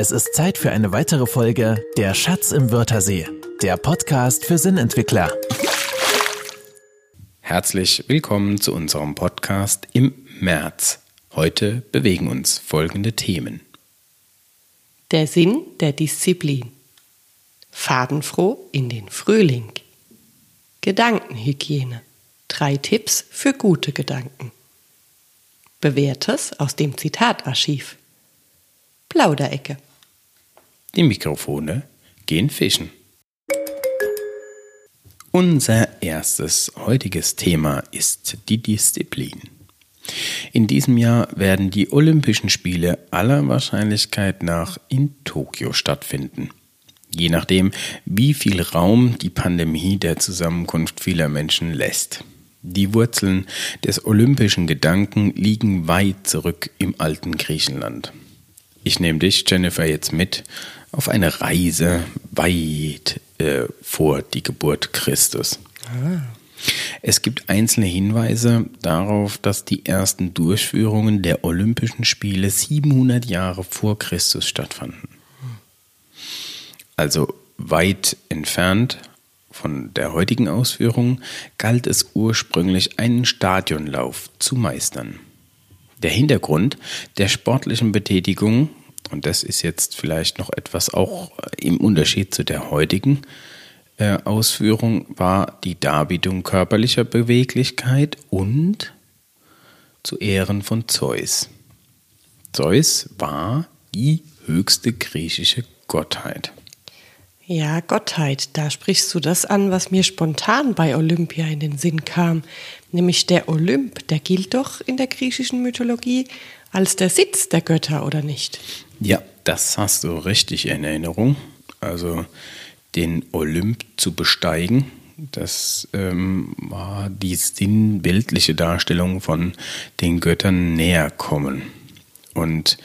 Es ist Zeit für eine weitere Folge Der Schatz im Wörthersee, der Podcast für Sinnentwickler. Herzlich willkommen zu unserem Podcast im März. Heute bewegen uns folgende Themen. Der Sinn der Disziplin. Fadenfroh in den Frühling. Gedankenhygiene. Drei Tipps für gute Gedanken. Bewährtes aus dem Zitatarchiv. Plauderecke. Die Mikrofone gehen fischen. Unser erstes heutiges Thema ist die Disziplin. In diesem Jahr werden die Olympischen Spiele aller Wahrscheinlichkeit nach in Tokio stattfinden. Je nachdem, wie viel Raum die Pandemie der Zusammenkunft vieler Menschen lässt. Die Wurzeln des olympischen Gedanken liegen weit zurück im alten Griechenland. Ich nehme dich, Jennifer, jetzt mit auf eine Reise weit äh, vor die Geburt Christus. Ah. Es gibt einzelne Hinweise darauf, dass die ersten Durchführungen der Olympischen Spiele 700 Jahre vor Christus stattfanden. Also weit entfernt von der heutigen Ausführung galt es ursprünglich einen Stadionlauf zu meistern. Der Hintergrund der sportlichen Betätigung und das ist jetzt vielleicht noch etwas auch im Unterschied zu der heutigen äh, Ausführung, war die Darbietung körperlicher Beweglichkeit und zu Ehren von Zeus. Zeus war die höchste griechische Gottheit. Ja, Gottheit, da sprichst du das an, was mir spontan bei Olympia in den Sinn kam. Nämlich der Olymp, der gilt doch in der griechischen Mythologie als der Sitz der Götter, oder nicht? Ja, das hast du richtig in Erinnerung. Also den Olymp zu besteigen, das ähm, war die sinnbildliche Darstellung von den Göttern näher kommen. Und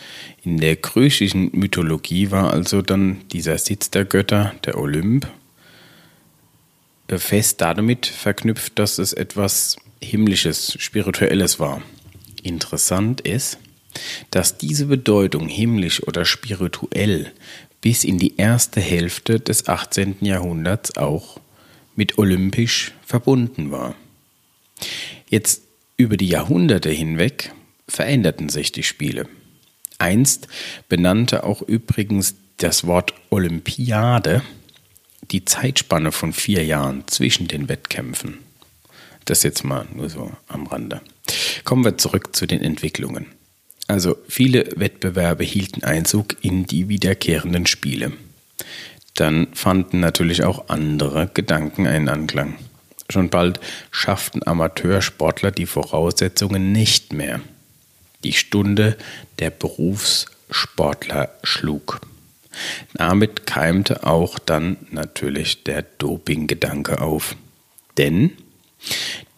in der griechischen Mythologie war also dann dieser Sitz der Götter, der Olymp, äh, fest damit verknüpft, dass es etwas Himmlisches, Spirituelles war. Interessant ist, dass diese Bedeutung himmlisch oder spirituell bis in die erste Hälfte des 18. Jahrhunderts auch mit olympisch verbunden war. Jetzt über die Jahrhunderte hinweg veränderten sich die Spiele. Einst benannte auch übrigens das Wort Olympiade die Zeitspanne von vier Jahren zwischen den Wettkämpfen. Das jetzt mal nur so am Rande. Kommen wir zurück zu den Entwicklungen. Also viele Wettbewerbe hielten Einzug in die wiederkehrenden Spiele. Dann fanden natürlich auch andere Gedanken einen Anklang. Schon bald schafften Amateursportler die Voraussetzungen nicht mehr. Die Stunde der Berufssportler schlug. Damit keimte auch dann natürlich der Dopinggedanke auf. Denn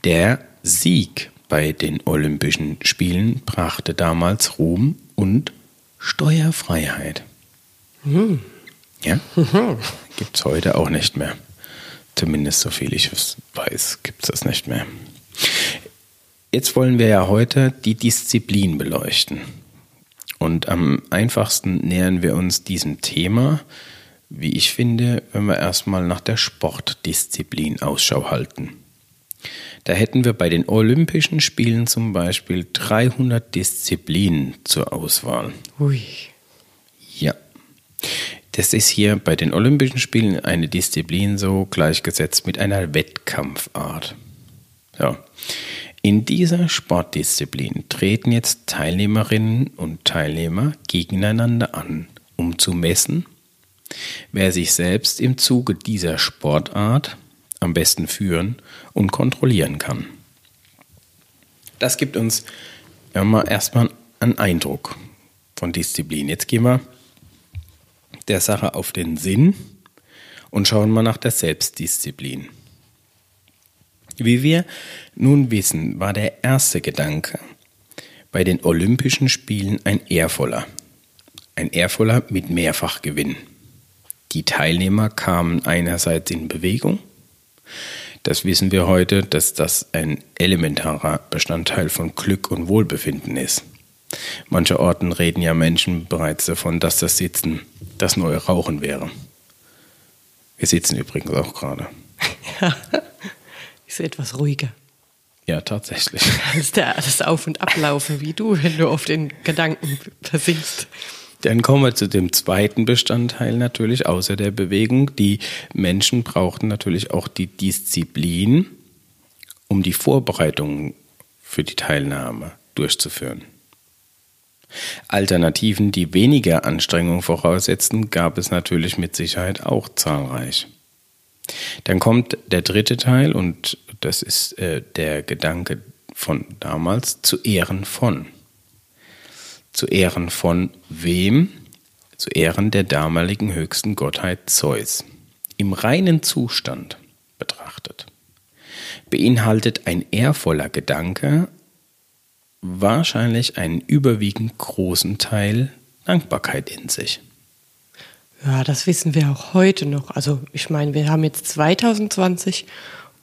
der Sieg bei den Olympischen Spielen brachte damals Ruhm und Steuerfreiheit. Hm. Ja? Gibt es heute auch nicht mehr. Zumindest so viel ich weiß, gibt es das nicht mehr. Jetzt wollen wir ja heute die Disziplin beleuchten. Und am einfachsten nähern wir uns diesem Thema, wie ich finde, wenn wir erstmal nach der Sportdisziplin Ausschau halten. Da hätten wir bei den Olympischen Spielen zum Beispiel 300 Disziplinen zur Auswahl. Ui. Ja. Das ist hier bei den Olympischen Spielen eine Disziplin so gleichgesetzt mit einer Wettkampfart. So. In dieser Sportdisziplin treten jetzt Teilnehmerinnen und Teilnehmer gegeneinander an, um zu messen, wer sich selbst im Zuge dieser Sportart am besten führen und kontrollieren kann. Das gibt uns erstmal einen Eindruck von Disziplin. Jetzt gehen wir der Sache auf den Sinn und schauen mal nach der Selbstdisziplin. Wie wir nun wissen, war der erste Gedanke bei den Olympischen Spielen ein ehrvoller. Ein ehrvoller mit Mehrfachgewinn. Die Teilnehmer kamen einerseits in Bewegung, das wissen wir heute, dass das ein elementarer Bestandteil von Glück und Wohlbefinden ist. Manche Orten reden ja Menschen bereits davon, dass das Sitzen das neue Rauchen wäre. Wir sitzen übrigens auch gerade. Ja, ist etwas ruhiger. Ja, tatsächlich. Als der, das Auf- und Ablaufen wie du, wenn du auf den Gedanken versinkst. Dann kommen wir zu dem zweiten Bestandteil natürlich, außer der Bewegung. Die Menschen brauchten natürlich auch die Disziplin, um die Vorbereitungen für die Teilnahme durchzuführen. Alternativen, die weniger Anstrengung voraussetzten, gab es natürlich mit Sicherheit auch zahlreich. Dann kommt der dritte Teil und das ist äh, der Gedanke von damals zu Ehren von. Zu Ehren von wem? Zu Ehren der damaligen höchsten Gottheit Zeus. Im reinen Zustand betrachtet beinhaltet ein ehrvoller Gedanke wahrscheinlich einen überwiegend großen Teil Dankbarkeit in sich. Ja, das wissen wir auch heute noch. Also ich meine, wir haben jetzt 2020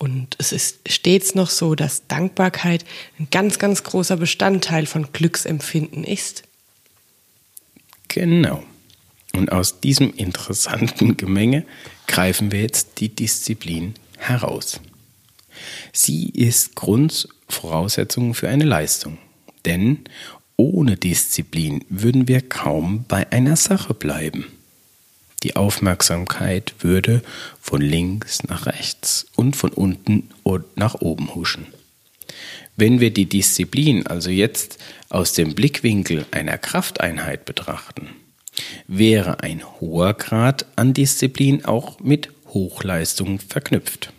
und es ist stets noch so, dass Dankbarkeit ein ganz, ganz großer Bestandteil von Glücksempfinden ist. Genau. Und aus diesem interessanten Gemenge greifen wir jetzt die Disziplin heraus. Sie ist Grundvoraussetzung für eine Leistung. Denn ohne Disziplin würden wir kaum bei einer Sache bleiben. Die Aufmerksamkeit würde von links nach rechts und von unten und nach oben huschen. Wenn wir die Disziplin also jetzt aus dem Blickwinkel einer Krafteinheit betrachten, wäre ein hoher Grad an Disziplin auch mit Hochleistung verknüpft.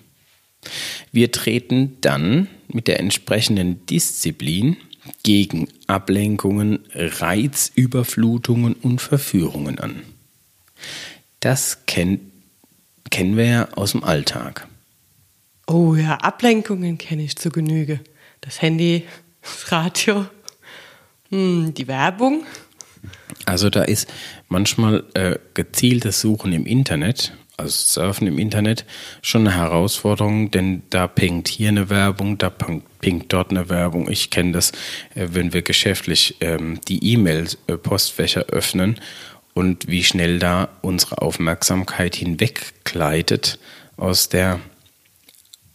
Wir treten dann mit der entsprechenden Disziplin gegen Ablenkungen, Reizüberflutungen und Verführungen an. Das kennt, kennen wir ja aus dem Alltag. Oh ja, Ablenkungen kenne ich zu Genüge. Das Handy, das Radio, hm, die Werbung. Also da ist manchmal äh, gezieltes Suchen im Internet also Surfen im Internet, schon eine Herausforderung, denn da pinkt hier eine Werbung, da pinkt dort eine Werbung. Ich kenne das, äh, wenn wir geschäftlich ähm, die E-Mail-Postfächer öffnen und wie schnell da unsere Aufmerksamkeit hinweggleitet aus der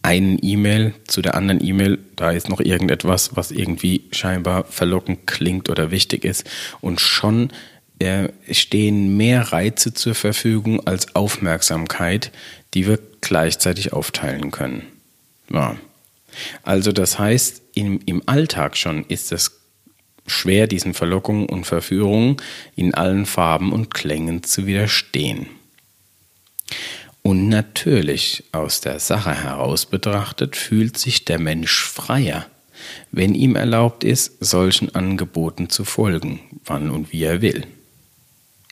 einen E-Mail zu der anderen E-Mail, da ist noch irgendetwas, was irgendwie scheinbar verlockend klingt oder wichtig ist und schon äh, stehen mehr Reize zur Verfügung als Aufmerksamkeit, die wir gleichzeitig aufteilen können. Ja. Also das heißt, im, im Alltag schon ist es schwer, diesen Verlockungen und Verführungen in allen Farben und Klängen zu widerstehen. Und natürlich aus der Sache heraus betrachtet fühlt sich der Mensch freier, wenn ihm erlaubt ist, solchen Angeboten zu folgen, wann und wie er will.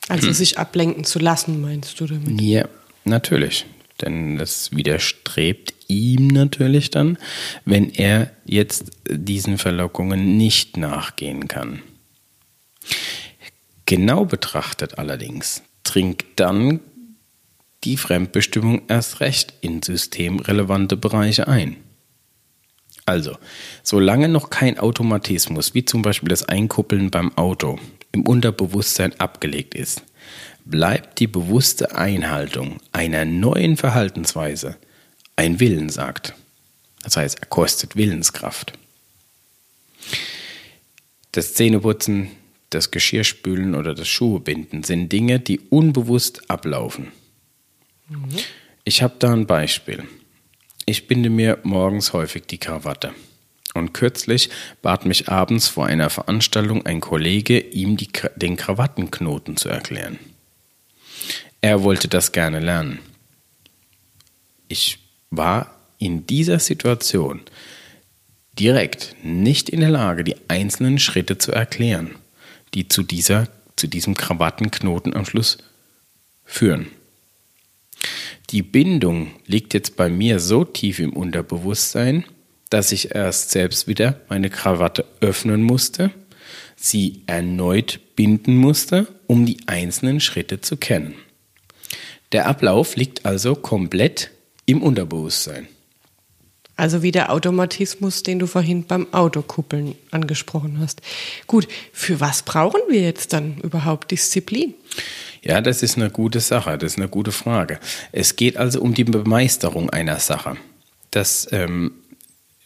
Also hm. sich ablenken zu lassen, meinst du damit? Ja, natürlich. Denn das widerstrebt ihm natürlich dann, wenn er jetzt diesen Verlockungen nicht nachgehen kann. Genau betrachtet allerdings dringt dann die Fremdbestimmung erst recht in systemrelevante Bereiche ein. Also, solange noch kein Automatismus, wie zum Beispiel das Einkuppeln beim Auto, im Unterbewusstsein abgelegt ist, bleibt die bewusste Einhaltung einer neuen Verhaltensweise ein Willensakt. Das heißt, er kostet Willenskraft. Das Zähneputzen, das Geschirrspülen oder das Schuhebinden sind Dinge, die unbewusst ablaufen. Mhm. Ich habe da ein Beispiel. Ich binde mir morgens häufig die Krawatte. Und kürzlich bat mich abends vor einer Veranstaltung ein Kollege, ihm die, den Krawattenknoten zu erklären. Er wollte das gerne lernen. Ich war in dieser Situation direkt nicht in der Lage, die einzelnen Schritte zu erklären, die zu, dieser, zu diesem Krawattenknoten am Schluss führen. Die Bindung liegt jetzt bei mir so tief im Unterbewusstsein, dass ich erst selbst wieder meine Krawatte öffnen musste, sie erneut binden musste, um die einzelnen Schritte zu kennen. Der Ablauf liegt also komplett im Unterbewusstsein. Also wie der Automatismus, den du vorhin beim Autokuppeln angesprochen hast. Gut, für was brauchen wir jetzt dann überhaupt Disziplin? Ja, das ist eine gute Sache, das ist eine gute Frage. Es geht also um die Bemeisterung einer Sache. Das ähm,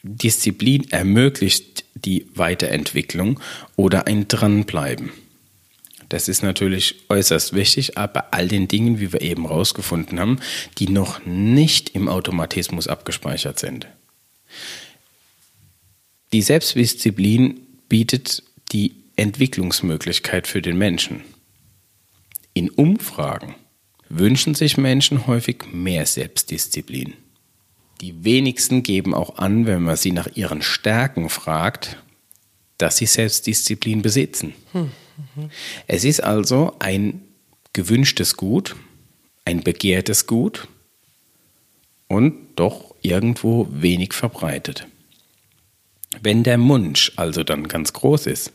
Disziplin ermöglicht die Weiterentwicklung oder ein Dranbleiben. Das ist natürlich äußerst wichtig, aber all den Dingen, wie wir eben rausgefunden haben, die noch nicht im Automatismus abgespeichert sind. Die Selbstdisziplin bietet die Entwicklungsmöglichkeit für den Menschen. In Umfragen wünschen sich Menschen häufig mehr Selbstdisziplin. Die wenigsten geben auch an, wenn man sie nach ihren Stärken fragt, dass sie Selbstdisziplin besitzen. Hm. Es ist also ein gewünschtes Gut, ein begehrtes Gut und doch irgendwo wenig verbreitet. Wenn der Wunsch also dann ganz groß ist,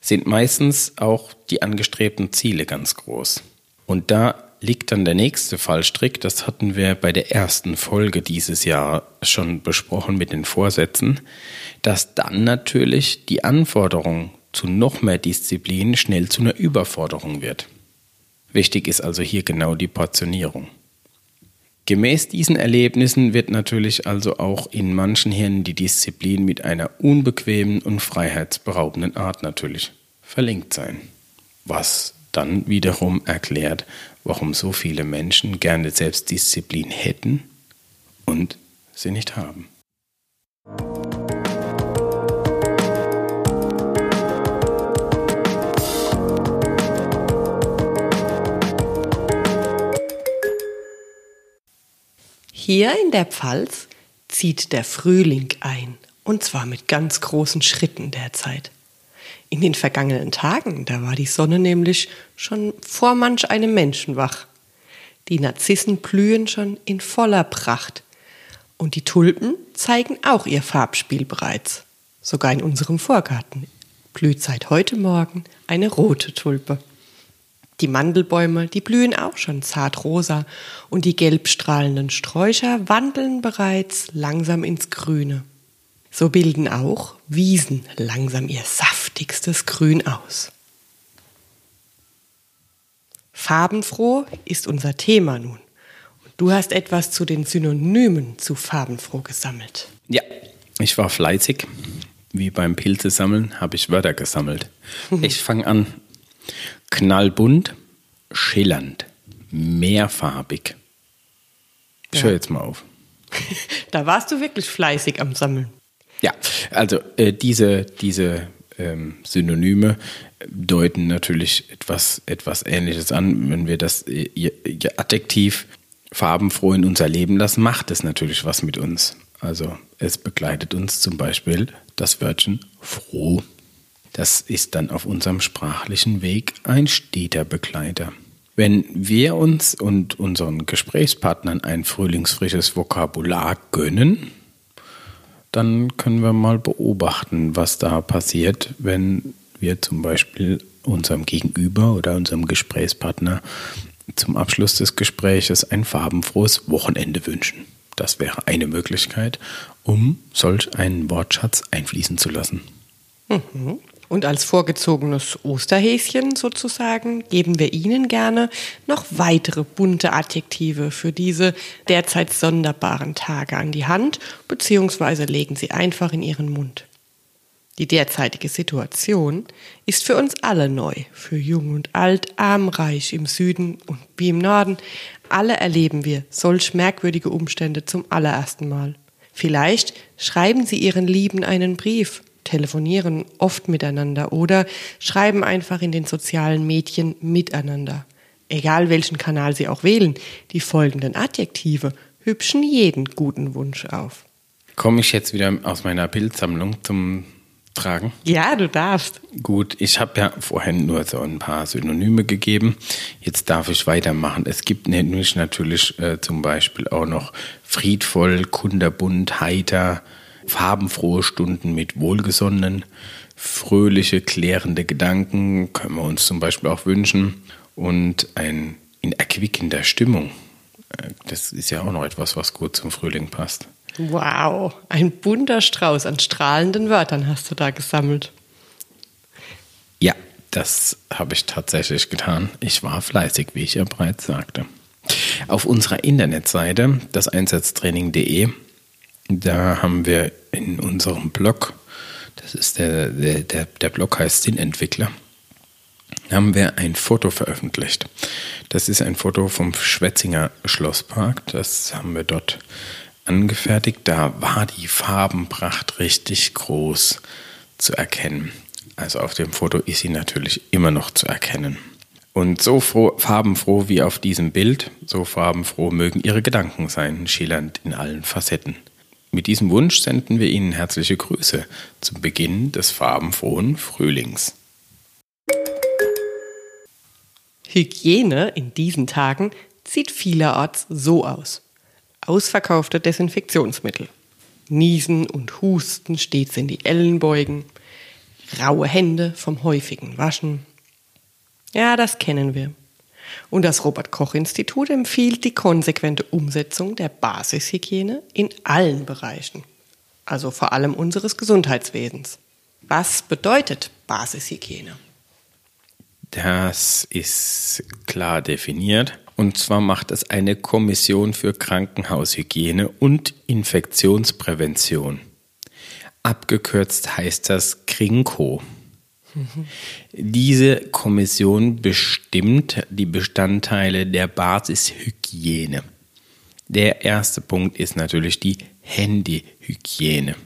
sind meistens auch die angestrebten Ziele ganz groß. Und da liegt dann der nächste Fallstrick, das hatten wir bei der ersten Folge dieses Jahr schon besprochen mit den Vorsätzen, dass dann natürlich die Anforderung zu noch mehr Disziplin schnell zu einer Überforderung wird. Wichtig ist also hier genau die Portionierung. Gemäß diesen Erlebnissen wird natürlich also auch in manchen Hirnen die Disziplin mit einer unbequemen und freiheitsberaubenden Art natürlich verlinkt sein. Was dann wiederum erklärt, warum so viele Menschen gerne Selbstdisziplin hätten und sie nicht haben. Hier in der Pfalz zieht der Frühling ein, und zwar mit ganz großen Schritten derzeit. In den vergangenen Tagen, da war die Sonne nämlich schon vor manch einem Menschen wach. Die Narzissen blühen schon in voller Pracht. Und die Tulpen zeigen auch ihr Farbspiel bereits. Sogar in unserem Vorgarten blüht seit heute Morgen eine rote Tulpe. Die Mandelbäume, die blühen auch schon zart rosa und die gelbstrahlenden Sträucher wandeln bereits langsam ins Grüne. So bilden auch Wiesen langsam ihr saftigstes Grün aus. Farbenfroh ist unser Thema nun. Und du hast etwas zu den Synonymen zu farbenfroh gesammelt. Ja, ich war fleißig. Wie beim Pilze sammeln habe ich Wörter gesammelt. Ich fange an knallbunt, schillernd, mehrfarbig. Ich ja. höre jetzt mal auf. da warst du wirklich fleißig am Sammeln. Ja, also äh, diese, diese ähm, Synonyme deuten natürlich etwas, etwas Ähnliches an. Wenn wir das äh, Adjektiv farbenfroh in unser Leben lassen, macht es natürlich was mit uns. Also es begleitet uns zum Beispiel das Wörtchen froh. Das ist dann auf unserem sprachlichen Weg ein steter Begleiter. Wenn wir uns und unseren Gesprächspartnern ein frühlingsfrisches Vokabular gönnen, dann können wir mal beobachten, was da passiert, wenn wir zum Beispiel unserem Gegenüber oder unserem Gesprächspartner zum Abschluss des Gespräches ein farbenfrohes Wochenende wünschen. Das wäre eine Möglichkeit, um solch einen Wortschatz einfließen zu lassen. Mhm. Und als vorgezogenes Osterhäschen sozusagen geben wir Ihnen gerne noch weitere bunte Adjektive für diese derzeit sonderbaren Tage an die Hand, beziehungsweise legen sie einfach in Ihren Mund. Die derzeitige Situation ist für uns alle neu, für jung und alt, arm, reich, im Süden und wie im Norden. Alle erleben wir solch merkwürdige Umstände zum allerersten Mal. Vielleicht schreiben Sie Ihren Lieben einen Brief telefonieren oft miteinander oder schreiben einfach in den sozialen Medien miteinander. Egal welchen Kanal Sie auch wählen, die folgenden Adjektive hübschen jeden guten Wunsch auf. Komme ich jetzt wieder aus meiner Bildsammlung zum Tragen? Ja, du darfst. Gut, ich habe ja vorhin nur so ein paar Synonyme gegeben. Jetzt darf ich weitermachen. Es gibt nämlich natürlich äh, zum Beispiel auch noch friedvoll, kunderbunt, heiter, farbenfrohe Stunden mit wohlgesonnenen, fröhliche, klärende Gedanken können wir uns zum Beispiel auch wünschen und ein in erquickender Stimmung. Äh, das ist ja auch noch etwas, was gut zum Frühling passt. Wow, ein bunter Strauß an strahlenden Wörtern hast du da gesammelt. Ja, das habe ich tatsächlich getan. Ich war fleißig, wie ich ja bereits sagte. Auf unserer Internetseite, das Einsatztraining.de, da haben wir in unserem Blog, das ist der, der, der, der Blog heißt Sinnentwickler, haben wir ein Foto veröffentlicht. Das ist ein Foto vom Schwetzinger Schlosspark. Das haben wir dort angefertigt. Da war die Farbenpracht richtig groß zu erkennen. Also auf dem Foto ist sie natürlich immer noch zu erkennen. Und so froh, farbenfroh wie auf diesem Bild, so farbenfroh mögen Ihre Gedanken sein, schillernd in allen Facetten. Mit diesem Wunsch senden wir Ihnen herzliche Grüße zum Beginn des farbenfrohen Frühlings. Hygiene in diesen Tagen sieht vielerorts so aus. Ausverkaufte Desinfektionsmittel. Niesen und Husten stets in die Ellenbeugen. Raue Hände vom häufigen Waschen. Ja, das kennen wir. Und das Robert Koch Institut empfiehlt die konsequente Umsetzung der Basishygiene in allen Bereichen, also vor allem unseres Gesundheitswesens. Was bedeutet Basishygiene? Das ist klar definiert. Und zwar macht es eine Kommission für Krankenhaushygiene und Infektionsprävention. Abgekürzt heißt das KRINKO. Diese Kommission bestimmt die Bestandteile der Basishygiene. Der erste Punkt ist natürlich die Handyhygiene.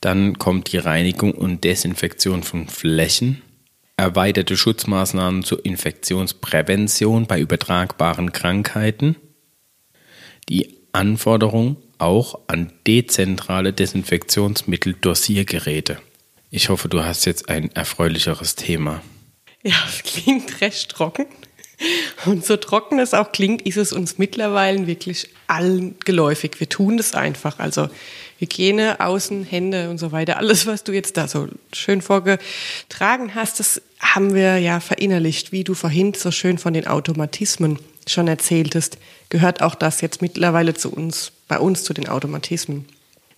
Dann kommt die Reinigung und Desinfektion von Flächen, erweiterte Schutzmaßnahmen zur Infektionsprävention bei übertragbaren Krankheiten, die Anforderung auch an dezentrale Desinfektionsmittel-Dosiergeräte. Ich hoffe, du hast jetzt ein erfreulicheres Thema. Ja, es klingt recht trocken. Und so trocken es auch klingt, ist es uns mittlerweile wirklich allen geläufig. Wir tun das einfach. Also Hygiene, Außen, Hände und so weiter. Alles, was du jetzt da so schön vorgetragen hast, das haben wir ja verinnerlicht. Wie du vorhin so schön von den Automatismen schon erzähltest, gehört auch das jetzt mittlerweile zu uns, bei uns zu den Automatismen.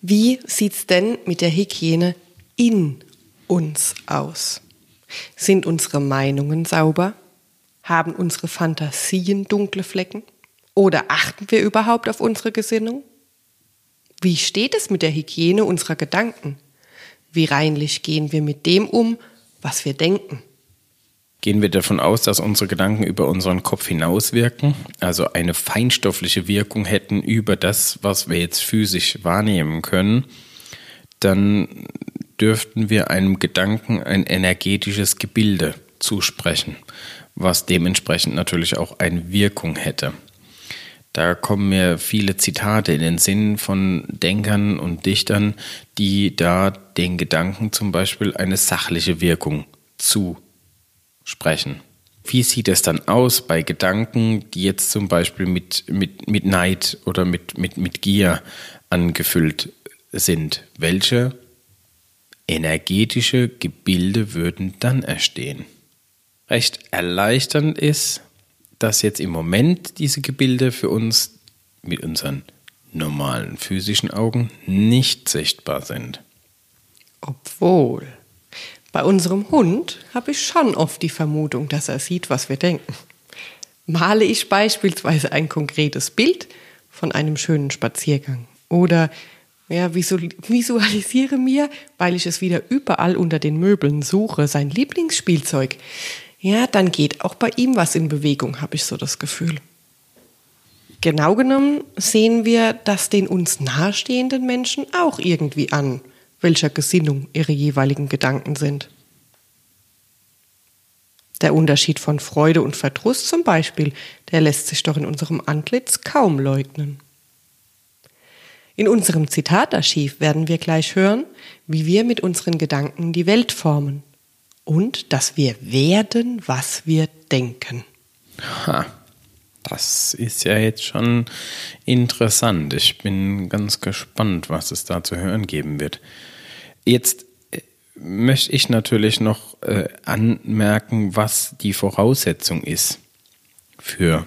Wie sieht's denn mit der Hygiene in uns aus? Sind unsere Meinungen sauber? Haben unsere Fantasien dunkle Flecken? Oder achten wir überhaupt auf unsere Gesinnung? Wie steht es mit der Hygiene unserer Gedanken? Wie reinlich gehen wir mit dem um, was wir denken? Gehen wir davon aus, dass unsere Gedanken über unseren Kopf hinauswirken, also eine feinstoffliche Wirkung hätten über das, was wir jetzt physisch wahrnehmen können, dann dürften wir einem Gedanken ein energetisches Gebilde zusprechen, was dementsprechend natürlich auch eine Wirkung hätte. Da kommen mir viele Zitate in den Sinn von Denkern und Dichtern, die da den Gedanken zum Beispiel eine sachliche Wirkung zusprechen. Wie sieht es dann aus bei Gedanken, die jetzt zum Beispiel mit, mit, mit Neid oder mit, mit, mit Gier angefüllt sind? Welche energetische Gebilde würden dann erstehen? Recht erleichternd ist, dass jetzt im Moment diese Gebilde für uns mit unseren normalen physischen Augen nicht sichtbar sind. Obwohl, bei unserem Hund habe ich schon oft die Vermutung, dass er sieht, was wir denken. Male ich beispielsweise ein konkretes Bild von einem schönen Spaziergang oder ja, visualisiere mir, weil ich es wieder überall unter den Möbeln suche, sein Lieblingsspielzeug, ja, dann geht auch bei ihm was in Bewegung, habe ich so das Gefühl. Genau genommen sehen wir das den uns nahestehenden Menschen auch irgendwie an, welcher Gesinnung ihre jeweiligen Gedanken sind. Der Unterschied von Freude und Verdruss zum Beispiel, der lässt sich doch in unserem Antlitz kaum leugnen. In unserem Zitatarchiv werden wir gleich hören, wie wir mit unseren Gedanken die Welt formen und dass wir werden, was wir denken. Ha, das ist ja jetzt schon interessant. Ich bin ganz gespannt, was es da zu hören geben wird. Jetzt äh, möchte ich natürlich noch äh, anmerken, was die Voraussetzung ist für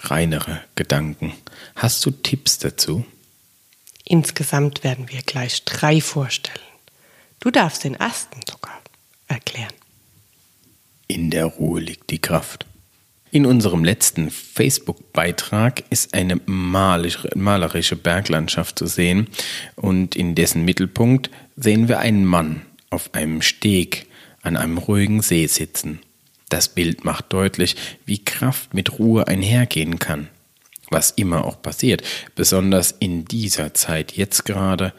reinere Gedanken. Hast du Tipps dazu? Insgesamt werden wir gleich drei vorstellen. Du darfst den ersten sogar erklären. In der Ruhe liegt die Kraft. In unserem letzten Facebook-Beitrag ist eine malerische Berglandschaft zu sehen und in dessen Mittelpunkt sehen wir einen Mann auf einem Steg an einem ruhigen See sitzen. Das Bild macht deutlich, wie Kraft mit Ruhe einhergehen kann. Was immer auch passiert, besonders in dieser Zeit jetzt gerade,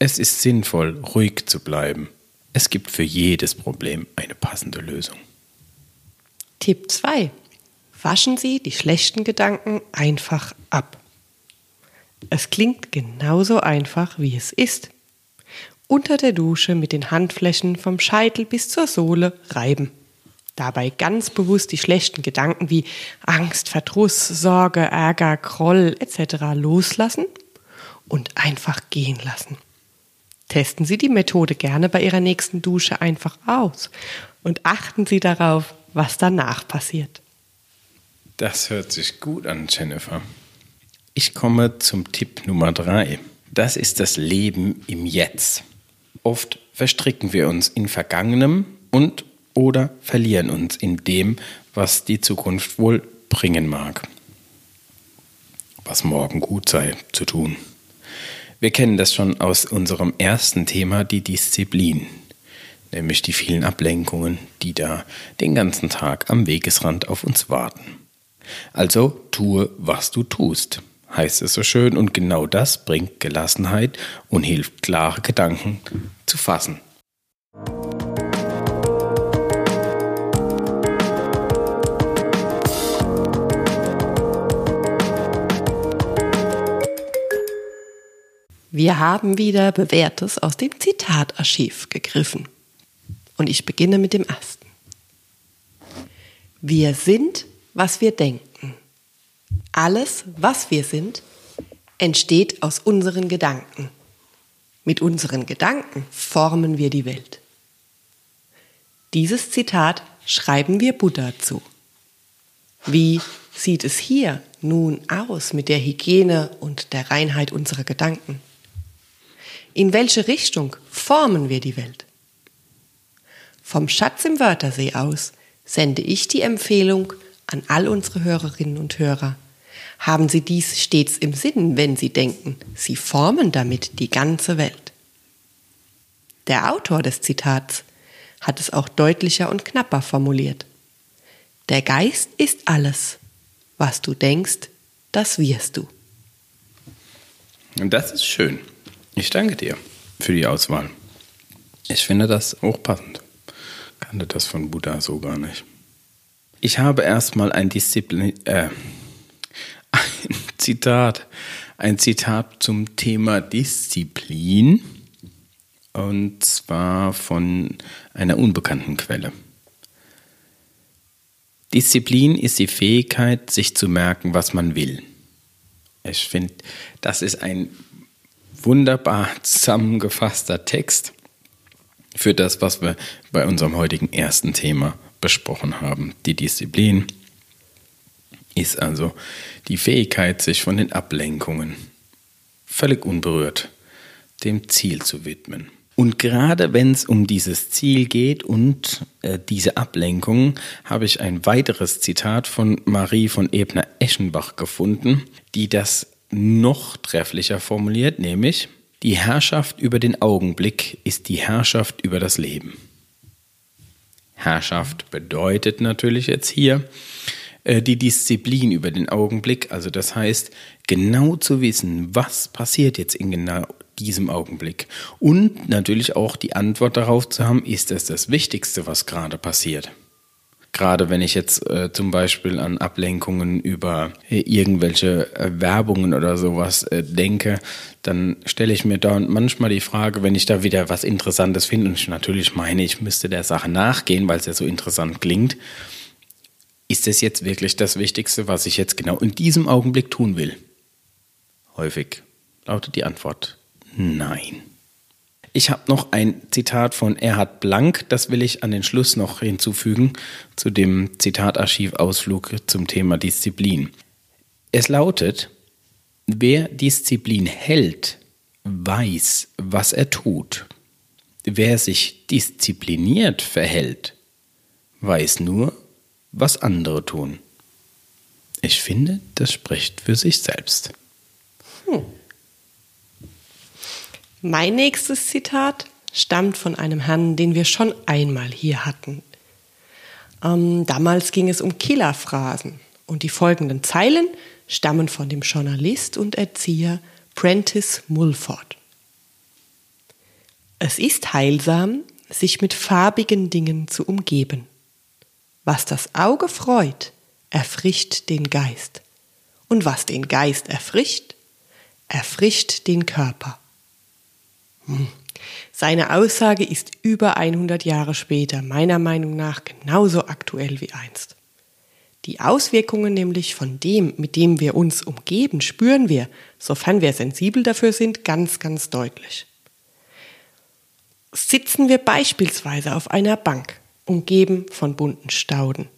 es ist sinnvoll, ruhig zu bleiben. Es gibt für jedes Problem eine passende Lösung. Tipp 2. Waschen Sie die schlechten Gedanken einfach ab. Es klingt genauso einfach, wie es ist. Unter der Dusche mit den Handflächen vom Scheitel bis zur Sohle reiben. Dabei ganz bewusst die schlechten Gedanken wie Angst, Verdruss, Sorge, Ärger, Groll etc. loslassen und einfach gehen lassen. Testen Sie die Methode gerne bei Ihrer nächsten Dusche einfach aus und achten Sie darauf, was danach passiert. Das hört sich gut an, Jennifer. Ich komme zum Tipp Nummer drei. Das ist das Leben im Jetzt. Oft verstricken wir uns in Vergangenem und oder verlieren uns in dem, was die Zukunft wohl bringen mag. Was morgen gut sei zu tun. Wir kennen das schon aus unserem ersten Thema, die Disziplin, nämlich die vielen Ablenkungen, die da den ganzen Tag am Wegesrand auf uns warten. Also tue, was du tust, heißt es so schön, und genau das bringt Gelassenheit und hilft, klare Gedanken zu fassen. Wir haben wieder Bewährtes aus dem Zitatarchiv gegriffen. Und ich beginne mit dem ersten. Wir sind was wir denken. Alles, was wir sind, entsteht aus unseren Gedanken. Mit unseren Gedanken formen wir die Welt. Dieses Zitat schreiben wir Buddha zu. Wie sieht es hier nun aus mit der Hygiene und der Reinheit unserer Gedanken? In welche Richtung formen wir die Welt? Vom Schatz im Wörthersee aus sende ich die Empfehlung, an all unsere Hörerinnen und Hörer. Haben Sie dies stets im Sinn, wenn Sie denken, Sie formen damit die ganze Welt. Der Autor des Zitats hat es auch deutlicher und knapper formuliert. Der Geist ist alles. Was du denkst, das wirst du. Und das ist schön. Ich danke dir für die Auswahl. Ich finde das hochpassend. Kannte das von Buddha so gar nicht. Ich habe erstmal ein Disziplin, äh, ein Zitat, ein Zitat zum Thema Disziplin und zwar von einer unbekannten Quelle. Disziplin ist die Fähigkeit, sich zu merken, was man will. Ich finde, das ist ein wunderbar zusammengefasster Text für das, was wir bei unserem heutigen ersten Thema besprochen haben. Die Disziplin ist also die Fähigkeit, sich von den Ablenkungen völlig unberührt dem Ziel zu widmen. Und gerade wenn es um dieses Ziel geht und äh, diese Ablenkung, habe ich ein weiteres Zitat von Marie von Ebner-Eschenbach gefunden, die das noch trefflicher formuliert, nämlich die Herrschaft über den Augenblick ist die Herrschaft über das Leben. Herrschaft bedeutet natürlich jetzt hier äh, die Disziplin über den Augenblick. Also das heißt, genau zu wissen, was passiert jetzt in genau diesem Augenblick. Und natürlich auch die Antwort darauf zu haben, ist das das Wichtigste, was gerade passiert. Gerade wenn ich jetzt äh, zum Beispiel an Ablenkungen über äh, irgendwelche äh, Werbungen oder sowas äh, denke, dann stelle ich mir da manchmal die Frage, wenn ich da wieder was Interessantes finde und ich natürlich meine, ich müsste der Sache nachgehen, weil es ja so interessant klingt, ist es jetzt wirklich das Wichtigste, was ich jetzt genau in diesem Augenblick tun will? Häufig lautet die Antwort nein. Ich habe noch ein Zitat von Erhard Blank, das will ich an den Schluss noch hinzufügen, zu dem Zitatarchivausflug zum Thema Disziplin. Es lautet, wer Disziplin hält, weiß, was er tut. Wer sich diszipliniert verhält, weiß nur, was andere tun. Ich finde, das spricht für sich selbst. Hm. Mein nächstes Zitat stammt von einem Herrn, den wir schon einmal hier hatten. Ähm, damals ging es um Killerphrasen und die folgenden Zeilen stammen von dem Journalist und Erzieher Prentice Mulford. Es ist heilsam, sich mit farbigen Dingen zu umgeben. Was das Auge freut, erfrischt den Geist. Und was den Geist erfrischt, erfrischt den Körper. Seine Aussage ist über 100 Jahre später meiner Meinung nach genauso aktuell wie einst. Die Auswirkungen nämlich von dem, mit dem wir uns umgeben, spüren wir, sofern wir sensibel dafür sind, ganz, ganz deutlich. Sitzen wir beispielsweise auf einer Bank, umgeben von bunten Stauden,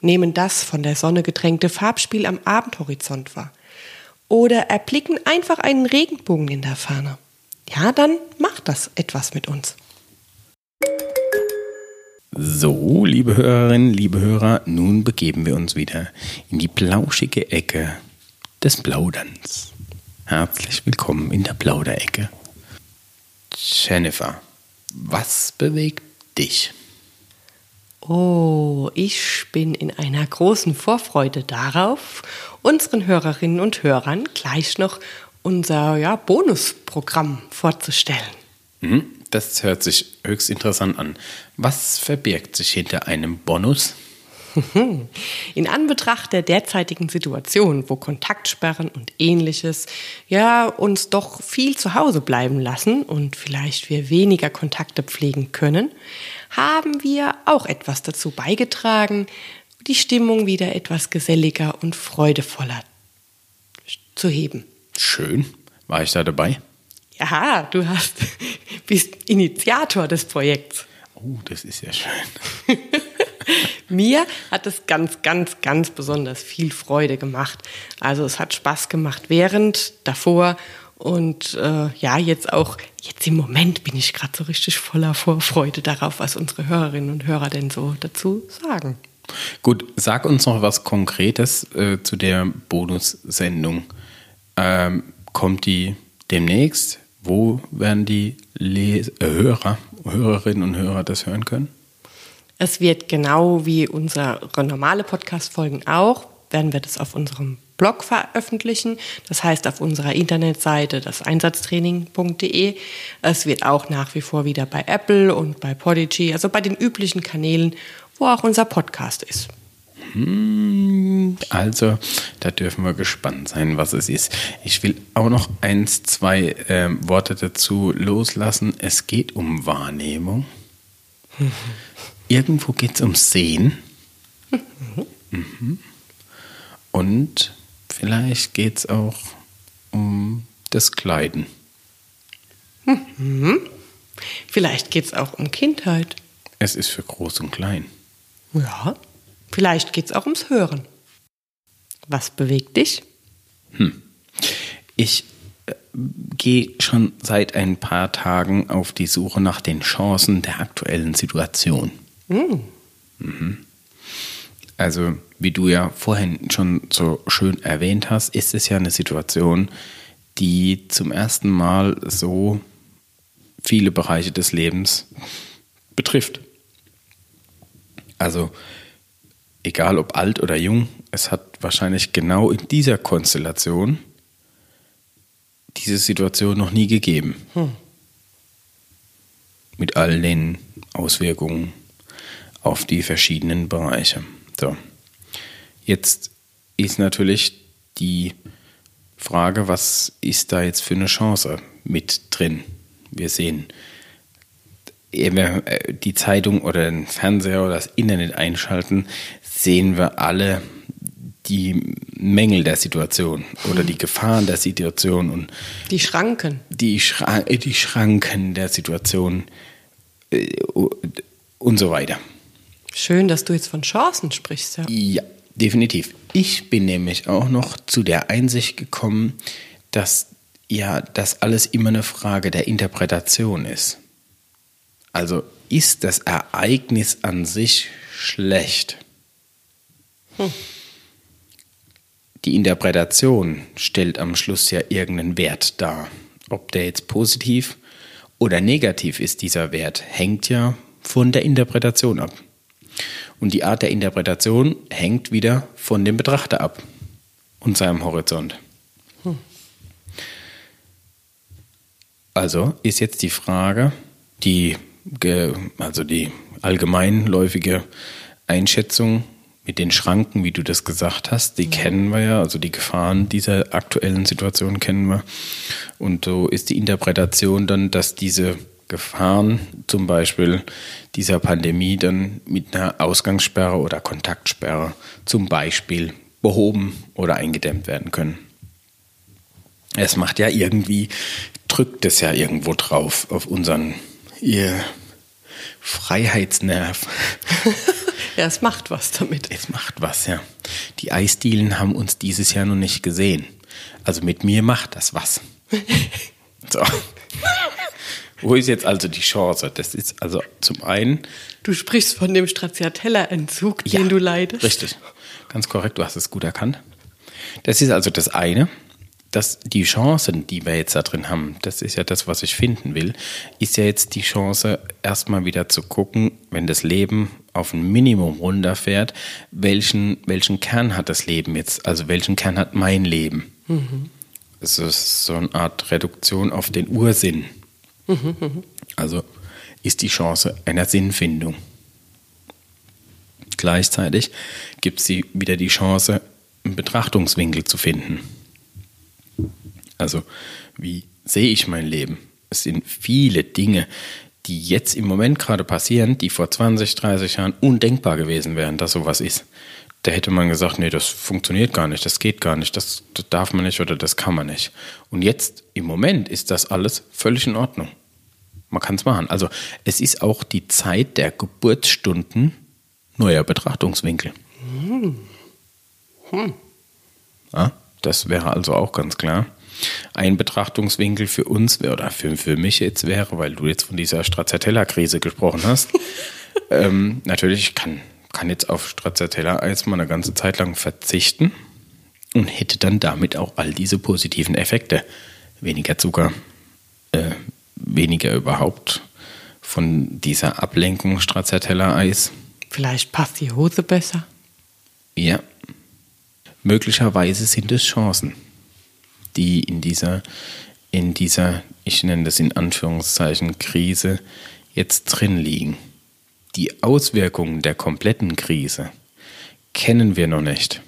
nehmen das von der Sonne getränkte Farbspiel am Abendhorizont wahr oder erblicken einfach einen Regenbogen in der Ferne, ja, dann macht das etwas mit uns. So, liebe Hörerinnen, liebe Hörer, nun begeben wir uns wieder in die plauschige Ecke des Plauderns. Herzlich willkommen in der Plauderecke. Jennifer, was bewegt dich? Oh, ich bin in einer großen Vorfreude darauf, unseren Hörerinnen und Hörern gleich noch unser ja, Bonusprogramm vorzustellen. Mhm, das hört sich höchst interessant an. Was verbirgt sich hinter einem Bonus? In Anbetracht der derzeitigen Situation, wo Kontaktsperren und ähnliches ja uns doch viel zu Hause bleiben lassen und vielleicht wir weniger Kontakte pflegen können, haben wir auch etwas dazu beigetragen, die Stimmung wieder etwas geselliger und freudevoller zu heben. Schön. War ich da dabei? Ja, du hast, bist Initiator des Projekts. Oh, das ist ja schön. Mir hat es ganz, ganz, ganz besonders viel Freude gemacht. Also es hat Spaß gemacht während, davor und äh, ja, jetzt auch, jetzt im Moment bin ich gerade so richtig voller Vorfreude darauf, was unsere Hörerinnen und Hörer denn so dazu sagen. Gut, sag uns noch was Konkretes äh, zu der Bonussendung. Ähm, kommt die demnächst? Wo werden die Les äh, Hörer, Hörerinnen und Hörer das hören können? Es wird genau wie unsere normale Podcast-Folgen auch, werden wir das auf unserem Blog veröffentlichen. Das heißt auf unserer Internetseite das Einsatztraining.de. Es wird auch nach wie vor wieder bei Apple und bei Podigy, also bei den üblichen Kanälen, wo auch unser Podcast ist. Hm, also, da dürfen wir gespannt sein, was es ist. Ich will auch noch eins, zwei äh, Worte dazu loslassen. Es geht um Wahrnehmung. Irgendwo geht es um Sehen. Mhm. Und vielleicht geht es auch um das Kleiden. Mhm. Vielleicht geht es auch um Kindheit. Es ist für groß und klein. Ja. Vielleicht geht es auch ums Hören. Was bewegt dich? Hm. Ich äh, gehe schon seit ein paar Tagen auf die Suche nach den Chancen der aktuellen Situation. Hm. Mhm. Also, wie du ja vorhin schon so schön erwähnt hast, ist es ja eine Situation, die zum ersten Mal so viele Bereiche des Lebens betrifft. Also egal ob alt oder jung, es hat wahrscheinlich genau in dieser Konstellation diese Situation noch nie gegeben. Hm. Mit all den Auswirkungen auf die verschiedenen Bereiche. So. Jetzt ist natürlich die Frage, was ist da jetzt für eine Chance mit drin? Wir sehen äh, die Zeitung oder den Fernseher oder das Internet einschalten, sehen wir alle die Mängel der Situation oder die Gefahren der Situation und die Schranken. Die, Schra die Schranken der Situation äh, und so weiter. Schön, dass du jetzt von Chancen sprichst. Ja. ja, definitiv. Ich bin nämlich auch noch zu der Einsicht gekommen, dass ja, dass alles immer eine Frage der Interpretation ist. Also ist das Ereignis an sich schlecht? Hm. Die Interpretation stellt am Schluss ja irgendeinen Wert dar. Ob der jetzt positiv oder negativ ist, dieser Wert, hängt ja von der Interpretation ab. Und die Art der Interpretation hängt wieder von dem Betrachter ab und seinem Horizont. Hm. Also ist jetzt die Frage, die, also die allgemeinläufige Einschätzung mit den Schranken, wie du das gesagt hast, die ja. kennen wir ja, also die Gefahren dieser aktuellen Situation kennen wir. Und so ist die Interpretation dann, dass diese Gefahren, zum Beispiel dieser Pandemie, dann mit einer Ausgangssperre oder Kontaktsperre zum Beispiel behoben oder eingedämmt werden können. Es macht ja irgendwie, drückt es ja irgendwo drauf auf unseren ihr Freiheitsnerv. ja, es macht was damit. Es macht was, ja. Die Eisdielen haben uns dieses Jahr noch nicht gesehen. Also mit mir macht das was. so. Wo ist jetzt also die Chance? Das ist also zum einen. Du sprichst von dem Stracciatella-Entzug, ja, den du leidest. Richtig. Ganz korrekt, du hast es gut erkannt. Das ist also das eine. Dass die Chancen, die wir jetzt da drin haben, das ist ja das, was ich finden will, ist ja jetzt die Chance, erstmal wieder zu gucken, wenn das Leben auf ein Minimum runterfährt, welchen, welchen Kern hat das Leben jetzt? Also welchen Kern hat mein Leben? Mhm. Es ist so eine Art Reduktion auf den Ursinn. Also ist die Chance einer Sinnfindung. Gleichzeitig gibt sie wieder die Chance, einen Betrachtungswinkel zu finden. Also, wie sehe ich mein Leben? Es sind viele Dinge, die jetzt im Moment gerade passieren, die vor 20, 30 Jahren undenkbar gewesen wären, dass sowas ist. Da hätte man gesagt, nee, das funktioniert gar nicht, das geht gar nicht, das, das darf man nicht oder das kann man nicht. Und jetzt im Moment ist das alles völlig in Ordnung. Man kann es machen. Also es ist auch die Zeit der Geburtsstunden neuer Betrachtungswinkel. Hm. Hm. Ja, das wäre also auch ganz klar. Ein Betrachtungswinkel für uns oder für, für mich jetzt wäre, weil du jetzt von dieser Stracciatella-Krise gesprochen hast. ähm, natürlich kann, kann jetzt auf Stracciatella-Eis mal eine ganze Zeit lang verzichten und hätte dann damit auch all diese positiven Effekte. Weniger Zucker, äh, weniger überhaupt von dieser Ablenkung Stracciatella-Eis. Vielleicht passt die Hose besser. Ja. Möglicherweise sind es Chancen, die in dieser, in dieser, ich nenne das in Anführungszeichen, Krise jetzt drin liegen. Die Auswirkungen der kompletten Krise kennen wir noch nicht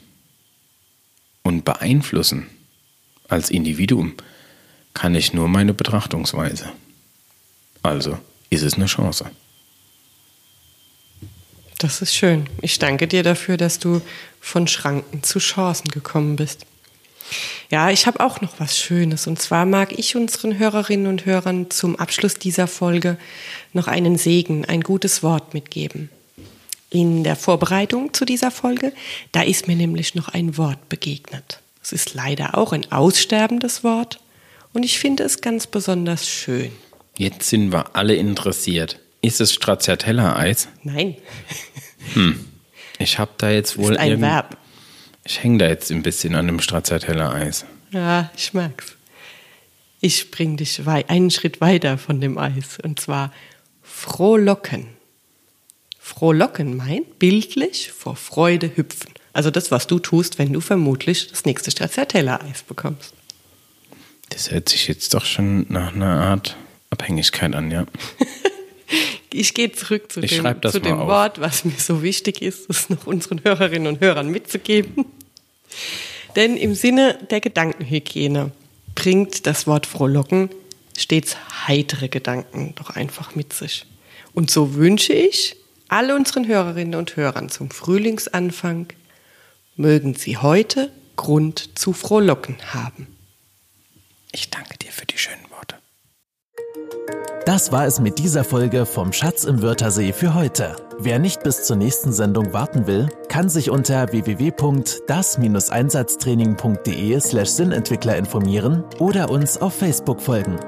und beeinflussen als Individuum kann ich nur meine Betrachtungsweise. Also ist es eine Chance. Das ist schön. Ich danke dir dafür, dass du von Schranken zu Chancen gekommen bist. Ja, ich habe auch noch was Schönes. Und zwar mag ich unseren Hörerinnen und Hörern zum Abschluss dieser Folge noch einen Segen, ein gutes Wort mitgeben. In der Vorbereitung zu dieser Folge, da ist mir nämlich noch ein Wort begegnet. Es ist leider auch ein aussterbendes Wort, und ich finde es ganz besonders schön. Jetzt sind wir alle interessiert. Ist es Stracciatella-Eis? Nein. Hm. Ich habe da jetzt wohl. Ist ein Verb. Ich hänge da jetzt ein bisschen an dem Stracciatella-Eis. Ja, ich mag's. Ich bring dich einen Schritt weiter von dem Eis. Und zwar frohlocken. Frohlocken meint bildlich vor Freude hüpfen. Also das, was du tust, wenn du vermutlich das nächste Stracciatella-Eis bekommst. Das hört sich jetzt doch schon nach einer Art Abhängigkeit an, ja. ich gehe zurück zu ich dem, zu dem Wort, was mir so wichtig ist, es noch unseren Hörerinnen und Hörern mitzugeben. Denn im Sinne der Gedankenhygiene bringt das Wort Frohlocken stets heitere Gedanken doch einfach mit sich. Und so wünsche ich alle unseren Hörerinnen und Hörern zum Frühlingsanfang, mögen sie heute Grund zu Frohlocken haben. Ich danke dir für die schönen. Das war es mit dieser Folge vom Schatz im Wörthersee für heute. Wer nicht bis zur nächsten Sendung warten will, kann sich unter www.das-einsatztraining.de slash Sinnentwickler informieren oder uns auf Facebook folgen.